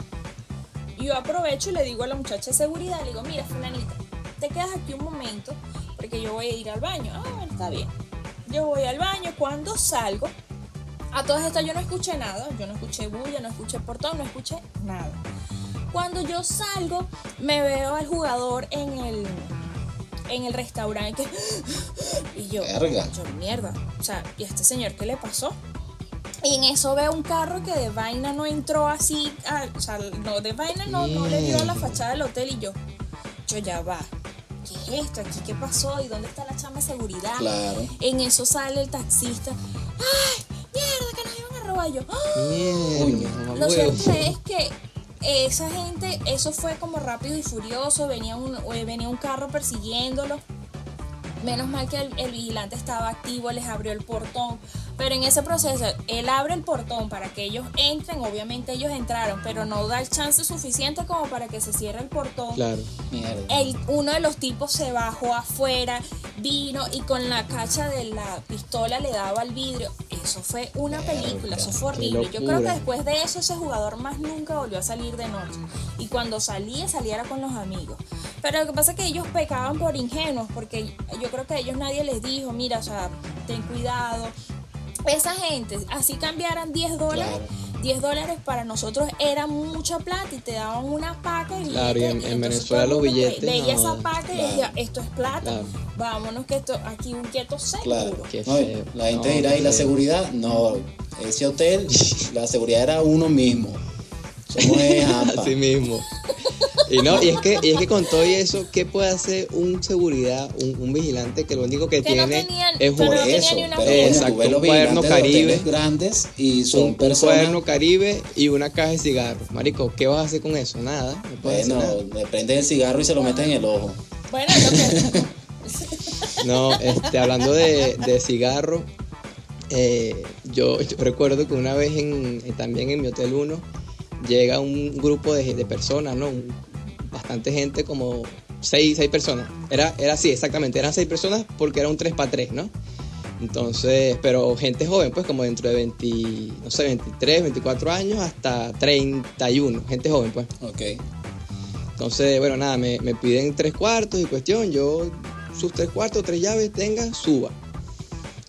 yo aprovecho y le digo a la muchacha de seguridad, le digo, mira, fulanita, te quedas aquí un momento porque yo voy a ir al baño. Ah, bueno, está bien. Yo voy al baño, cuando salgo, a todas estas yo no escuché nada, yo no escuché bulla, no escuché portón, no escuché nada. Cuando yo salgo, me veo al jugador en el en el restaurante y yo, Verga. yo mierda, o sea, ¿y a este señor qué le pasó? Y en eso veo un carro que de vaina no entró así, o sea, no, de vaina no, no le dio a la fachada del hotel y yo, yo ya va. ¿Qué es esto aquí? ¿Qué pasó? ¿Y dónde está la chama de seguridad? Claro. En eso sale el taxista. ¡Ay! ¡Mierda! Que nos iban a robar yo. ¡Ah! Mierda, Lo cierto es que esa gente, eso fue como rápido y furioso. Venía un, eh, venía un carro persiguiéndolo. Menos mal que el, el vigilante estaba activo, les abrió el portón. Pero en ese proceso, él abre el portón para que ellos entren. Obviamente ellos entraron, pero no da el chance suficiente como para que se cierre el portón. Claro. Mierda. El, uno de los tipos se bajó afuera, vino y con la cacha de la pistola le daba al vidrio. Eso fue una película, eso fue horrible. Yo creo que después de eso ese jugador más nunca volvió a salir de noche. Y cuando salía, saliera con los amigos. Pero lo que pasa es que ellos pecaban por ingenuos, porque yo creo que a ellos nadie les dijo, mira, o sea, ten cuidado. Esa gente, así cambiaran 10 dólares. Claro. 10 dólares para nosotros era mucha plata y te daban una paca y Claro, y en- billetes, en entonces Venezuela los billetes, Veía no, esa paca y claro. decía, esto es plata, Claro. vámonos que esto, aquí un quieto seguro. Claro. No, la gente No, dirá, ¿y la seguridad? No, ese hotel, la seguridad era uno mismo. Somos. Así mismo. Y no, y es que, y es que con todo y eso, ¿qué puede hacer un seguridad, un, un vigilante que lo único que, Que no tiene tenían- es no jugar tenía eso, ni una pero pluma. coño, Exacto, un cuaderno Caribe. grandes y son un, un personas... cuaderno caribe y una caja de cigarros. Marico, ¿qué vas a hacer con eso? Nada, no Bueno, hacer nada. le prenden el cigarro y se lo meten en el ojo. Bueno, que, No, este, hablando de, de cigarro, eh, yo, yo recuerdo que una vez en, también en mi Hotel 1 llega un grupo de, de personas, ¿no? Un- bastante gente, como seis, seis personas. Era, era así, exactamente, eran seis personas porque era un 3 para 3, ¿no? Entonces, pero gente joven, pues como dentro de 20, no sé, 23, 24 años hasta 31, gente joven, pues. Ok. Entonces, bueno, nada, me, me piden tres cuartos y cuestión, yo sus tres cuartos, tres llaves, tenga, suba.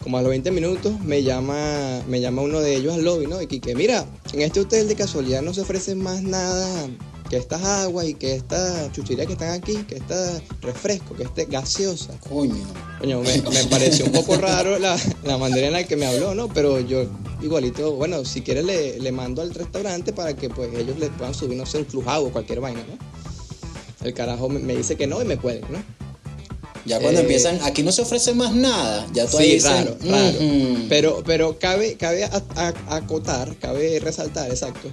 Como a los 20 minutos me llama, me llama uno de ellos al lobby, ¿no? Y que, mira, en este hotel de casualidad no se ofrece más nada que estas aguas y que esta chuchería que están aquí, que esta refresco, que este gaseosa. Coño. Coño, me, me pareció un poco raro la, la manera en la que me habló, ¿no? Pero yo igualito, bueno, si quiere le, le mando al restaurante para que pues ellos le puedan subir, no sé, un clujado o cualquier vaina, ¿no? El carajo me, me dice que no y me cuelga, ¿no? Ya cuando Eh, empiezan, aquí no se ofrece más nada. Ya tú ahí Sí, dices, raro, raro. "Ujú". Pero, pero cabe, cabe a- a- acotar, cabe resaltar, exacto,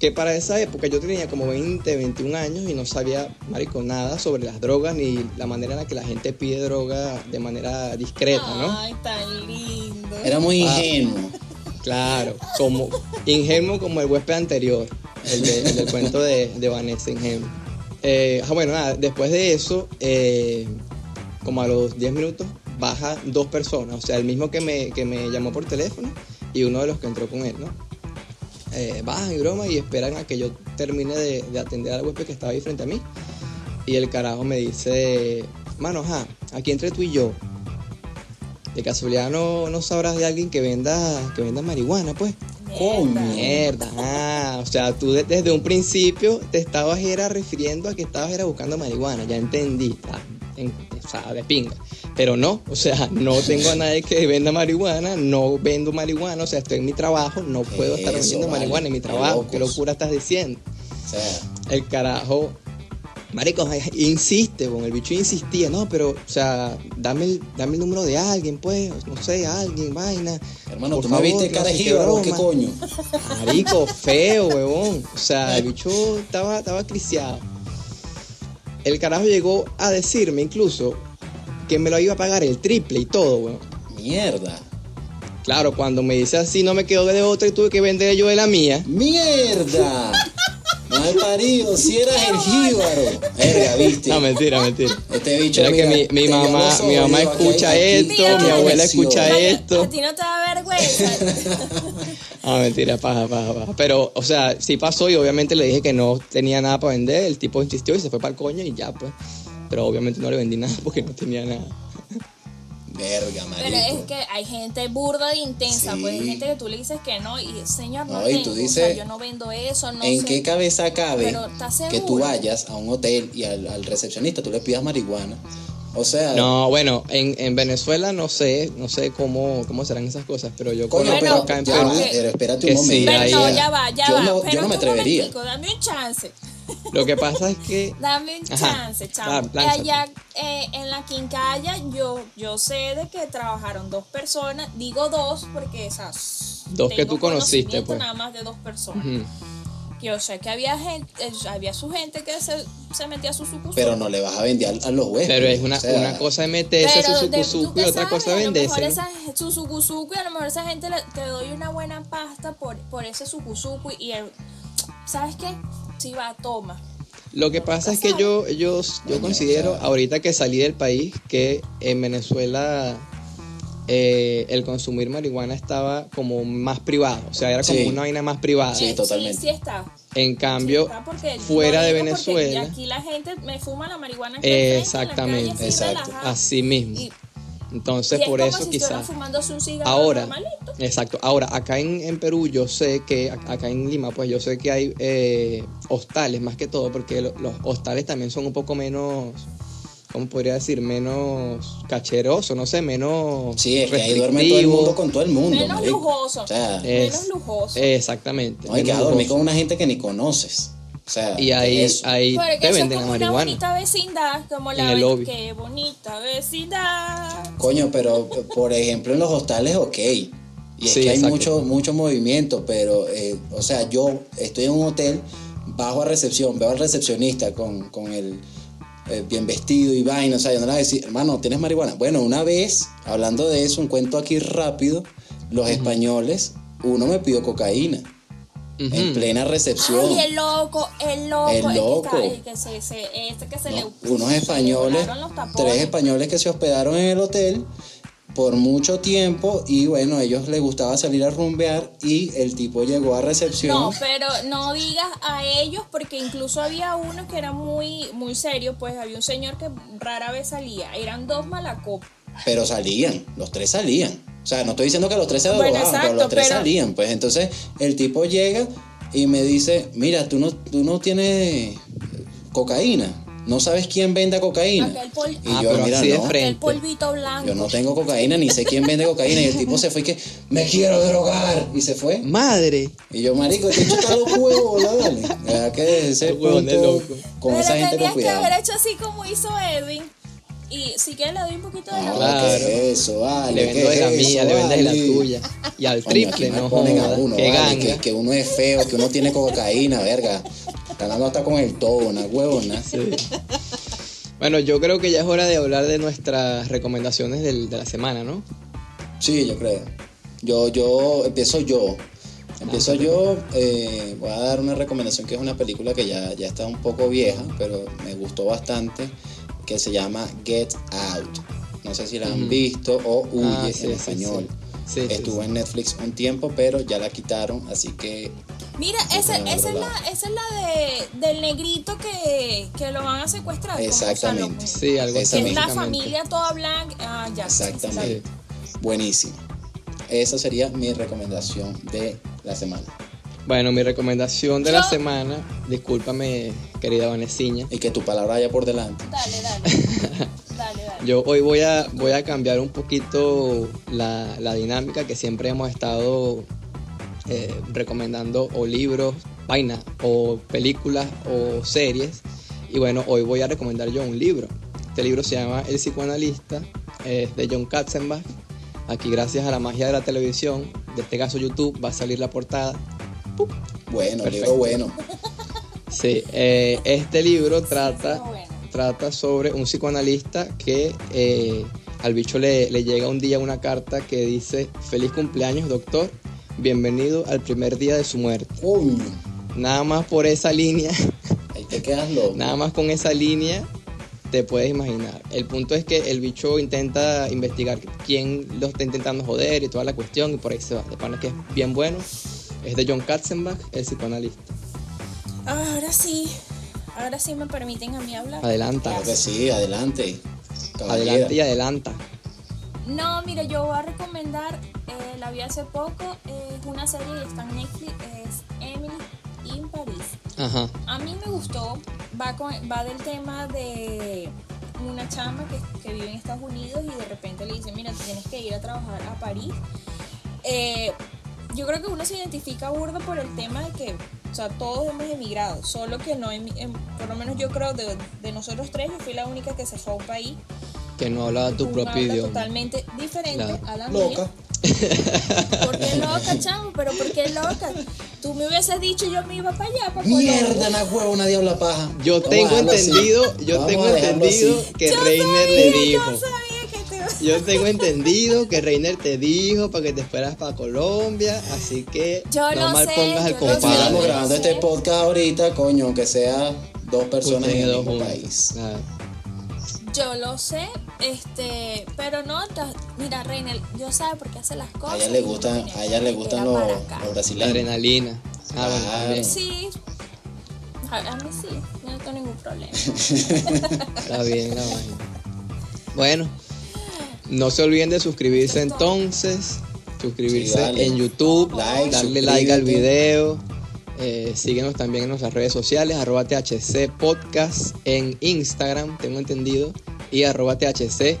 que para esa época yo tenía como 20, 21 años y no sabía, marico, nada sobre las drogas ni la manera en la que la gente pide droga de manera discreta, ¿no? Ay, tan lindo. Era muy Ah. ingenuo. Claro, como ingenuo como el huésped anterior, el, de- el del cuento de, de Vanessa Ingenuo. Eh, ah, bueno, nada, después de eso, eh, como a los 10 minutos, baja dos personas, o sea, el mismo que me, que me llamó por teléfono y uno de los que entró con él, ¿no? eh, bajan y broma y esperan a que yo termine de, de atender al huésped que estaba ahí frente a mí. Y el carajo me dice, mano, ajá, aquí entre tú y yo, de casualidad no, no sabrás de alguien que venda, que venda marihuana, pues. Coño. Mierda, ah, o sea, tú de- desde un principio te estabas era refiriendo a que estabas era buscando marihuana, ya entendí, ah, en- o sea, de pinga. Pero no, o sea, no tengo a nadie que venda marihuana, no vendo marihuana, o sea, estoy en mi trabajo, no puedo estar vendiendo vale, marihuana en mi trabajo, qué locura estás diciendo. O sea, El carajo, marico, insiste, bon, el bicho insistía, no, pero, o sea, dame el, dame el número de alguien, pues, no sé, alguien, vaina. hermano, Por tú me favor, viste que cara de qué jíbaro, ¿qué broma. coño? Marico, feo, huevón. O sea, el bicho estaba, estaba criciado. El carajo llegó a decirme incluso que me lo iba a pagar el triple y todo, huevón. Mierda. Claro, cuando me dice así no me quedó de otra y tuve que vender yo de la mía. ¡Mierda! Mal parido, si eras el jíbaro. Verga, viste. No, mentira, mentira. Este bicho, Mira que mira, mi, mi dio mamá, mi mamá escucha aquí esto, mi abuela escucha esto. A ti no te da vergüenza. Ah, mentira, paja, paja, paja. Pero, o sea, sí pasó y obviamente le dije que no tenía nada para vender. El tipo insistió y se fue para el coño y ya, pues. Pero obviamente no le vendí nada porque no tenía nada. Verga, Pero es marico. que hay gente burda de intensa, Sí. pues hay gente que tú le dices que no y señor no, No, y tú o dices, sea, yo no vendo eso, no ¿En sé. qué cabeza cabe Pero, ¿estás que tú vayas a un hotel y al, al recepcionista tú le pidas marihuana? O sea, No, bueno, en, en Venezuela no sé, no sé cómo, cómo serán esas cosas, pero yo coño, conozco pero, acá en Perú. va, pero espérate un sí, momento. Pero ahí no, es. ya va, ya Yo va. no- yo pero no me un atrevería. momentico, Dame un chance. Lo que pasa es que Dame un chance, chamo. Allá eh, en la quincalla yo, yo sé de que trabajaron dos personas. Digo dos porque esas. Dos que tú conociste, pues. Nada más de dos personas. ujú, Yo sé que había gente, eh, había su gente que se, se metía a su sucursal. Pero no le vas a vender a, a los huéspedes. pero es una, o sea, una cosa de meterse Pero su de- sucusucu ¿tú qué y otra sabes? cosa A lo mejor venderse. esa, su sucusucu y a lo mejor esa gente le, te doy una buena pasta por, por ese sucusucu y el, ¿sabes qué? Si va, toma. Lo que pasa es que yo, yo, yo considero, ahorita que salí del país, que en Venezuela eh, el consumir marihuana estaba como más privado. O sea, era como Sí. una vaina más privada. Sí, totalmente. Sí, sí está. En cambio, está, fuera de Venezuela, Aquí la gente me fuma la marihuana en la Exactamente. calle, así Exacto. así mismo. Y, Entonces, y es por como eso si quizás. fumándose un cigarro Ahora, normalito. exacto. Ahora, acá en, en Perú yo sé que, ac- acá en Lima, pues yo sé que hay eh, hostales más que todo, porque lo- los hostales también son un poco menos, ¿cómo podría decir? Menos cacherosos, no sé, menos Sí, es que ahí duerme todo el mundo con todo el mundo. Menos marico. lujoso. O sea, Menos lujoso. Exactamente. no hay que dormir con una gente que ni conoces. O sea, Y ahí, eso. ahí te es venden la una bonita vecindad, como En la el lobby. Qué bonita vecindad. Coño, pero por ejemplo en los hostales, ok. Y es Sí, que hay mucho, mucho movimiento, pero, eh, o sea, yo estoy en un hotel, bajo a recepción, veo al recepcionista con, con el eh, bien vestido y vaina, o sea, yo no le voy a decir, hermano, ¿tienes marihuana? Bueno, una vez, hablando de eso, un cuento aquí rápido, los españoles, uno me pidió cocaína en plena recepción. Ay, el loco, el loco. El que loco. está- el que se, se- este que se le. No, se unos le españoles, tres españoles que se hospedaron en el hotel por mucho tiempo y bueno, a ellos les gustaba salir a rumbear y el tipo llegó a recepción. No, pero no digas a ellos porque incluso había uno que era muy muy serio, pues había un señor que rara vez salía, eran dos malacopas. Pero salían, los tres salían. O sea, no estoy diciendo que los tres se Bueno, drogaban, pero los tres pero- salían. Pues entonces el tipo llega y me dice, mira, tú no, tú no tienes cocaína. No sabes quién vende cocaína. Pol- Y Ah, yo, pero mira, así de no. frente. El polvito blanco. Yo no tengo cocaína, ni sé quién vende cocaína. Y el tipo se fue y que, me quiero drogar. Y se fue. Madre. Y yo, marico, este chico está loco huevo, ¿no? Dale. Deja que ese punto loco. con Pero esa gente tenías con que haber hecho así como hizo Edwin. Y si quieres le doy un poquito de No, la Claro. ¿qué es eso, vale. le ¿qué vendo de es la eso, mía, le vendes de la vale? tuya. Y al Coño, triple, no ponen a uno, Qué vale, que, que uno es feo, que uno tiene cocaína, verga. Ganando hasta con el todo, una huevona. Sí. Bueno, yo creo que ya es hora de hablar de nuestras recomendaciones del- de la semana, ¿no? Sí, yo creo. Yo, yo, empiezo yo. Empiezo yo, eh, voy a dar una recomendación que es una película que ya, ya está un poco vieja, pero me gustó bastante, que se llama Get Out. No sé si la han visto o Huye Ah, sí, en español. sí. Sí, Estuvo sí. en Netflix un tiempo, pero ya la quitaron, así que Mira, esa, esa, es la, esa es la de, del negrito que, que lo van a secuestrar. Exactamente. Sí, algo así. Que es la familia toda blanca. Ah, ya. sí, sí, Exactamente. Sí. Buenísimo. Esa sería mi recomendación de la semana. Bueno, mi recomendación de la semana, discúlpame, querida Vanessiña. Y que tu palabra vaya por delante. Dale, dale. Yo hoy voy a, voy a cambiar un poquito la, la dinámica que siempre hemos estado eh, recomendando o libros, vainas, o películas o series. Y bueno, hoy voy a recomendar yo un libro. Este libro se llama El psicoanalista, es de John Katzenbach. Aquí gracias a la magia de la televisión, de este caso YouTube, va a salir la portada. Bueno, Perfecto. libro bueno. Sí, eh, este libro trata. Trata sobre un psicoanalista que eh, al bicho le, le llega un día una carta que dice, feliz cumpleaños doctor, bienvenido al primer día de su muerte. Nada más por esa línea, Ahí te quedas loco. nada más con esa línea te puedes imaginar. El punto es que el bicho intenta investigar quién lo está intentando joder y toda la cuestión y por ahí se va. De pana que es bien bueno. Es de John Katzenbach, el psicoanalista. Ahora sí. Ahora sí me permiten a mí hablar. Adelanta. Claro que sí, adelante. Caballera. Adelante y adelanta. No, mira, yo voy a recomendar, eh, la vi hace poco, es una serie y está en Netflix, es Emily in Paris. Ajá. A mí me gustó, va, con- va del tema de una chama que, que vive en Estados Unidos y de repente le dicen, mira, tú tienes que ir a trabajar a París. Eh, yo creo que uno se identifica burdo por el tema de que, o sea, todos hemos emigrado, solo que no, em- por lo menos yo creo de, de nosotros tres, yo fui la única que se fue a un país Que no habla tu propio habla idioma. totalmente diferente Claro. a la Loca. mía. ¿Por qué loca, chamo? ¿Pero por qué loca? Tú me hubieses dicho yo me iba para allá, para Mierda, la huevo, una diabla paja. Yo Vamos tengo así. entendido, yo Vamos tengo entendido así. que Yo Reiner sabía, le dijo. Yo Yo tengo entendido que Reiner te dijo para que te esperas para Colombia, así que Yo no mal sé, pongas lo sé. Estamos compadre. grabando este podcast ahorita, coño, aunque sea dos personas en Ustedes el dos mismo país. Yo lo sé, este, pero no, mira, Reiner, yo sé por qué hace las A cosas. ella le gustan, a ella le gustan los, los La brasileños. adrenalina. Ah, Claro. Sí, a, a mí sí, yo no tengo ningún problema. Está bien la vaina. Bueno, no se olviden de suscribirse entonces, suscribirse Sí, en YouTube, Like, darle like al video, eh, síguenos también en nuestras redes sociales, arroba THC Podcast en Instagram, tengo entendido, y arroba THC,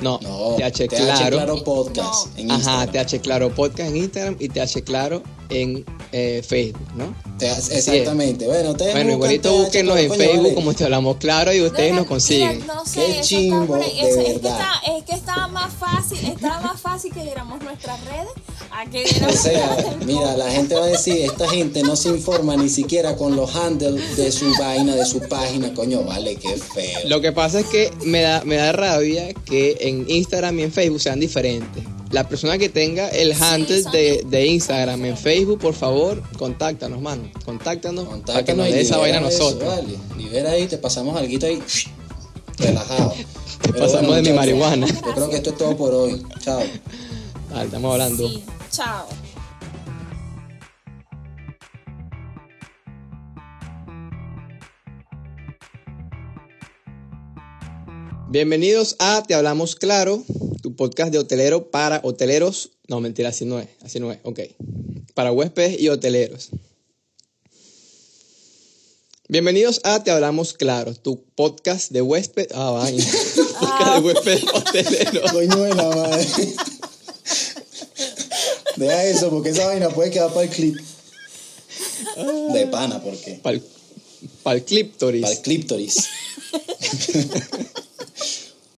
no, No, TH TH Claro, Podcast en ajá, Instagram. TH Claro Podcast en Instagram y TH Claro en eh, Facebook, ¿no? Te- Exactamente. Bueno, ustedes Bueno, igualito búsquenos en coño, Facebook vale. como te hablamos claro y ustedes nos consiguen. mira, no sé, Qué chimbo, de es, que verdad. está- es que estaba más fácil, estaba más fácil que diéramos nuestras redes a que O diéramos sea, las del mira, la gente va a decir, esta gente no se informa ni siquiera con los handles de su vaina, de su página, coño, vale, qué feo. Lo que pasa es que me da, me da rabia que en Instagram y en Facebook sean diferentes. La persona que tenga el handle de, de Instagram en Facebook, por favor, contáctanos, mano. Contáctanos, para que nos dé esa vaina a eso, nosotros. vale. Libera ahí, te pasamos algo ahí, relajado. Pero pasamos de mi marihuana. Yo creo que esto es todo por hoy. Chao. Dale, estamos hablando. Sí, chao. Bienvenidos a Te Hablamos Claro, tu podcast de hotelero para hoteleros. No, mentira, así no es. Así no es. Ok. Para huéspedes y hoteleros. Bienvenidos a Te Hablamos Claro, tu podcast de huésped. Ah, vaina. podcast de huésped hotelero. Coño de la madre. Deja eso, porque esa vaina puede quedar para el clip. De pana, ¿por qué? Para el, para el Cliptoris. Para el cliptoris.